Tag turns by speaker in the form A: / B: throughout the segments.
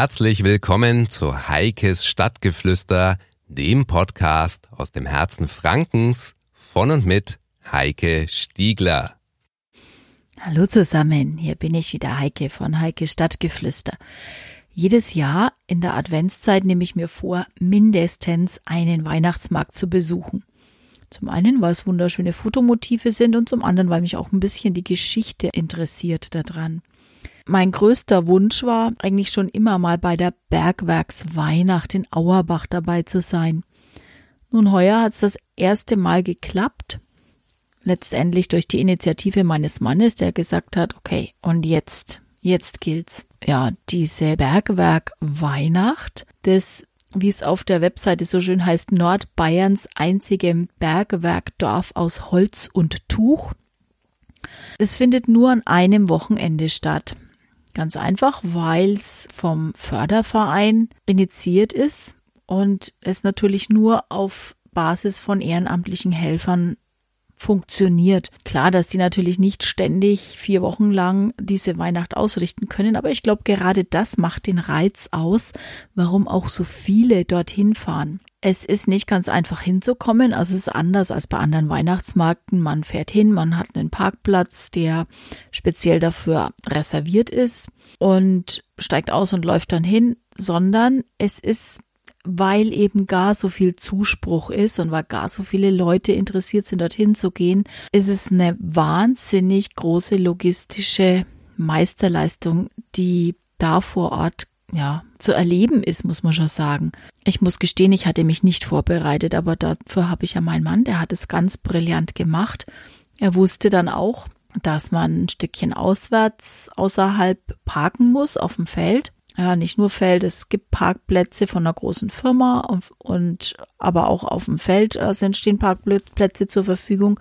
A: Herzlich willkommen zu Heikes Stadtgeflüster, dem Podcast aus dem Herzen Frankens von und mit Heike Stiegler.
B: Hallo zusammen, hier bin ich wieder Heike von Heike Stadtgeflüster. Jedes Jahr in der Adventszeit nehme ich mir vor, mindestens einen Weihnachtsmarkt zu besuchen. Zum einen, weil es wunderschöne Fotomotive sind und zum anderen, weil mich auch ein bisschen die Geschichte interessiert daran. Mein größter Wunsch war eigentlich schon immer mal bei der Bergwerksweihnacht in Auerbach dabei zu sein. Nun heuer hat es das erste Mal geklappt. Letztendlich durch die Initiative meines Mannes, der gesagt hat, okay, und jetzt, jetzt gilt's. Ja, diese Bergwerk Weihnacht wie es auf der Webseite so schön heißt, Nordbayerns einzigem Bergwerkdorf aus Holz und Tuch. Es findet nur an einem Wochenende statt. Ganz einfach, weil es vom Förderverein initiiert ist und es natürlich nur auf Basis von ehrenamtlichen Helfern funktioniert. Klar, dass sie natürlich nicht ständig vier Wochen lang diese Weihnacht ausrichten können, aber ich glaube, gerade das macht den Reiz aus, warum auch so viele dorthin fahren. Es ist nicht ganz einfach hinzukommen, also es ist anders als bei anderen Weihnachtsmärkten. Man fährt hin, man hat einen Parkplatz, der speziell dafür reserviert ist und steigt aus und läuft dann hin, sondern es ist weil eben gar so viel Zuspruch ist und weil gar so viele Leute interessiert sind, dorthin zu gehen, ist es eine wahnsinnig große logistische Meisterleistung, die da vor Ort ja, zu erleben ist, muss man schon sagen. Ich muss gestehen, ich hatte mich nicht vorbereitet, aber dafür habe ich ja meinen Mann, der hat es ganz brillant gemacht. Er wusste dann auch, dass man ein Stückchen auswärts außerhalb parken muss auf dem Feld ja, nicht nur Feld, es gibt Parkplätze von einer großen Firma und, und aber auch auf dem Feld also stehen Parkplätze zur Verfügung.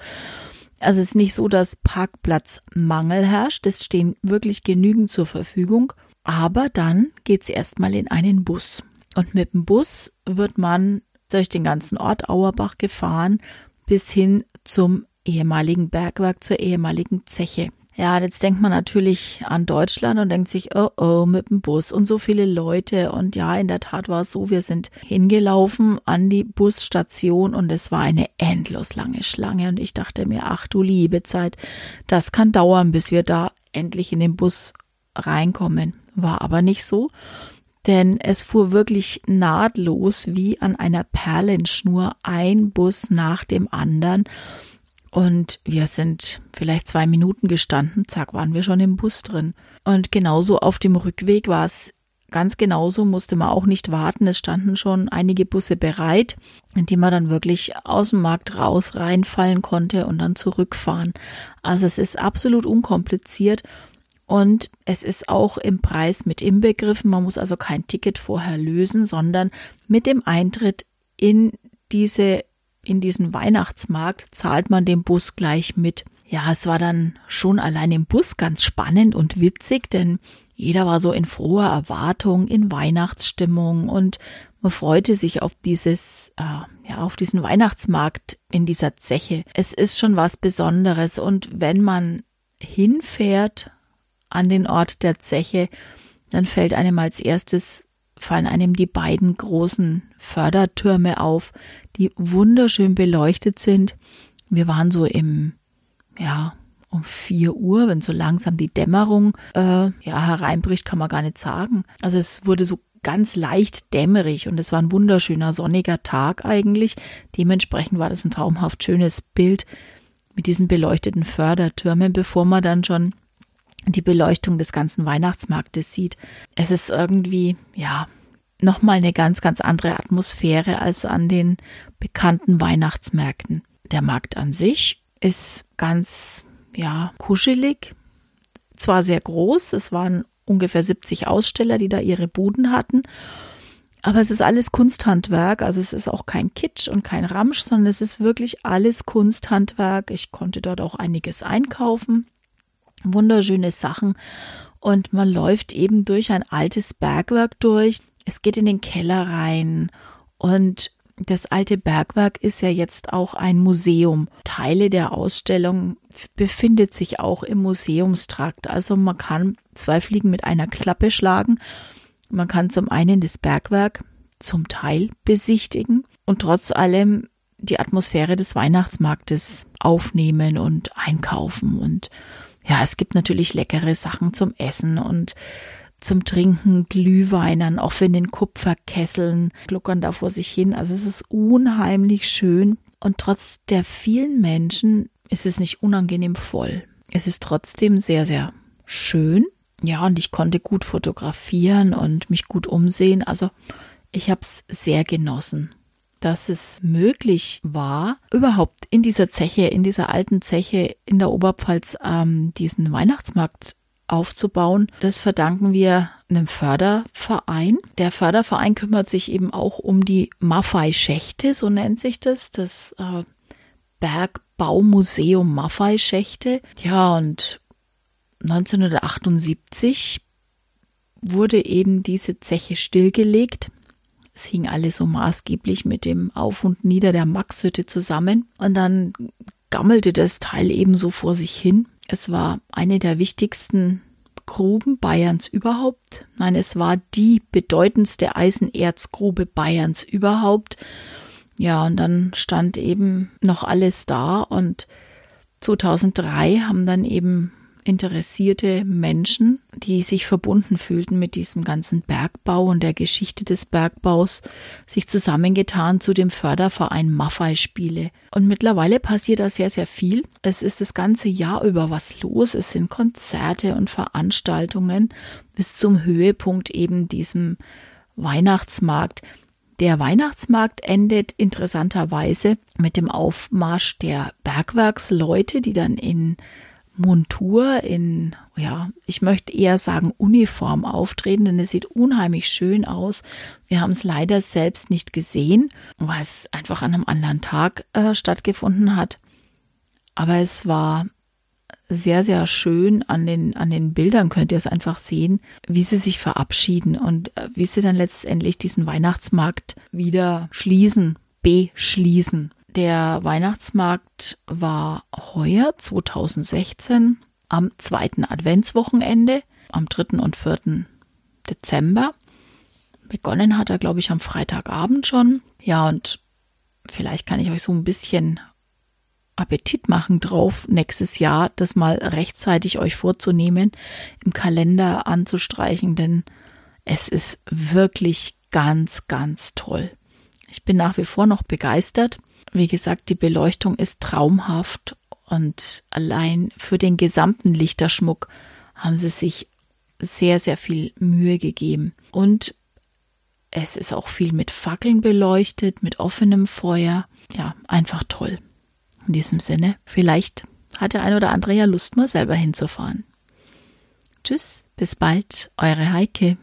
B: Also es ist nicht so, dass Parkplatzmangel herrscht, es stehen wirklich genügend zur Verfügung. Aber dann geht's erstmal in einen Bus. Und mit dem Bus wird man durch den ganzen Ort Auerbach gefahren bis hin zum ehemaligen Bergwerk, zur ehemaligen Zeche. Ja, jetzt denkt man natürlich an Deutschland und denkt sich, oh oh, mit dem Bus und so viele Leute. Und ja, in der Tat war es so, wir sind hingelaufen an die Busstation und es war eine endlos lange Schlange. Und ich dachte mir, ach du liebe Zeit, das kann dauern, bis wir da endlich in den Bus reinkommen. War aber nicht so denn es fuhr wirklich nahtlos wie an einer Perlenschnur ein Bus nach dem anderen und wir sind vielleicht zwei Minuten gestanden, zack, waren wir schon im Bus drin. Und genauso auf dem Rückweg war es ganz genauso, musste man auch nicht warten. Es standen schon einige Busse bereit, in die man dann wirklich aus dem Markt raus reinfallen konnte und dann zurückfahren. Also es ist absolut unkompliziert. Und es ist auch im Preis mit inbegriffen. Man muss also kein Ticket vorher lösen, sondern mit dem Eintritt in diese in diesen Weihnachtsmarkt zahlt man den Bus gleich mit. Ja, es war dann schon allein im Bus ganz spannend und witzig, denn jeder war so in froher Erwartung, in Weihnachtsstimmung und man freute sich auf dieses, äh, ja, auf diesen Weihnachtsmarkt in dieser Zeche. Es ist schon was Besonderes und wenn man hinfährt an den Ort der Zeche, dann fällt einem als erstes fallen einem die beiden großen Fördertürme auf, die wunderschön beleuchtet sind. Wir waren so im, ja, um vier Uhr, wenn so langsam die Dämmerung äh, ja hereinbricht, kann man gar nicht sagen. Also es wurde so ganz leicht dämmerig und es war ein wunderschöner sonniger Tag eigentlich. Dementsprechend war das ein traumhaft schönes Bild mit diesen beleuchteten Fördertürmen, bevor man dann schon die Beleuchtung des ganzen Weihnachtsmarktes sieht. Es ist irgendwie, ja, nochmal eine ganz, ganz andere Atmosphäre als an den bekannten Weihnachtsmärkten. Der Markt an sich ist ganz, ja, kuschelig. Zwar sehr groß, es waren ungefähr 70 Aussteller, die da ihre Buden hatten. Aber es ist alles Kunsthandwerk, also es ist auch kein Kitsch und kein Ramsch, sondern es ist wirklich alles Kunsthandwerk. Ich konnte dort auch einiges einkaufen wunderschöne Sachen und man läuft eben durch ein altes Bergwerk durch. Es geht in den Keller rein und das alte Bergwerk ist ja jetzt auch ein Museum. Teile der Ausstellung befindet sich auch im Museumstrakt. Also man kann zwei Fliegen mit einer Klappe schlagen. Man kann zum einen das Bergwerk zum Teil besichtigen und trotz allem die Atmosphäre des Weihnachtsmarktes aufnehmen und einkaufen. Und ja, es gibt natürlich leckere Sachen zum Essen und zum Trinken, Glühwein an offenen Kupferkesseln, gluckern da vor sich hin. Also es ist unheimlich schön. Und trotz der vielen Menschen ist es nicht unangenehm voll. Es ist trotzdem sehr, sehr schön. Ja, und ich konnte gut fotografieren und mich gut umsehen. Also ich habe es sehr genossen, dass es möglich war, überhaupt in dieser Zeche, in dieser alten Zeche in der Oberpfalz ähm, diesen Weihnachtsmarkt aufzubauen. Das verdanken wir einem Förderverein. Der Förderverein kümmert sich eben auch um die Maffei-Schächte, so nennt sich das, das äh, Bergbaumuseum Maffei-Schächte. Ja, und 1978 wurde eben diese Zeche stillgelegt. Es hing alles so maßgeblich mit dem Auf und Nieder der Maxhütte zusammen. Und dann gammelte das Teil ebenso vor sich hin. Es war eine der wichtigsten Gruben Bayerns überhaupt. Nein, es war die bedeutendste Eisenerzgrube Bayerns überhaupt. Ja, und dann stand eben noch alles da und 2003 haben dann eben interessierte Menschen, die sich verbunden fühlten mit diesem ganzen Bergbau und der Geschichte des Bergbaus, sich zusammengetan zu dem Förderverein Maffei-Spiele. Und mittlerweile passiert da sehr, sehr viel. Es ist das ganze Jahr über was los. Es sind Konzerte und Veranstaltungen bis zum Höhepunkt eben diesem Weihnachtsmarkt. Der Weihnachtsmarkt endet interessanterweise mit dem Aufmarsch der Bergwerksleute, die dann in Montur in, ja, ich möchte eher sagen Uniform auftreten, denn es sieht unheimlich schön aus. Wir haben es leider selbst nicht gesehen, weil es einfach an einem anderen Tag äh, stattgefunden hat. Aber es war sehr, sehr schön an den, an den Bildern könnt ihr es einfach sehen, wie sie sich verabschieden und äh, wie sie dann letztendlich diesen Weihnachtsmarkt wieder schließen, beschließen. Der Weihnachtsmarkt war heuer 2016 am zweiten Adventswochenende, am 3. und 4. Dezember. Begonnen hat er, glaube ich, am Freitagabend schon. Ja, und vielleicht kann ich euch so ein bisschen Appetit machen drauf, nächstes Jahr das mal rechtzeitig euch vorzunehmen, im Kalender anzustreichen, denn es ist wirklich ganz, ganz toll. Ich bin nach wie vor noch begeistert. Wie gesagt, die Beleuchtung ist traumhaft und allein für den gesamten Lichterschmuck haben sie sich sehr, sehr viel Mühe gegeben. Und es ist auch viel mit Fackeln beleuchtet, mit offenem Feuer. Ja, einfach toll. In diesem Sinne, vielleicht hat der ein oder andere ja Lust, mal selber hinzufahren. Tschüss, bis bald, eure Heike.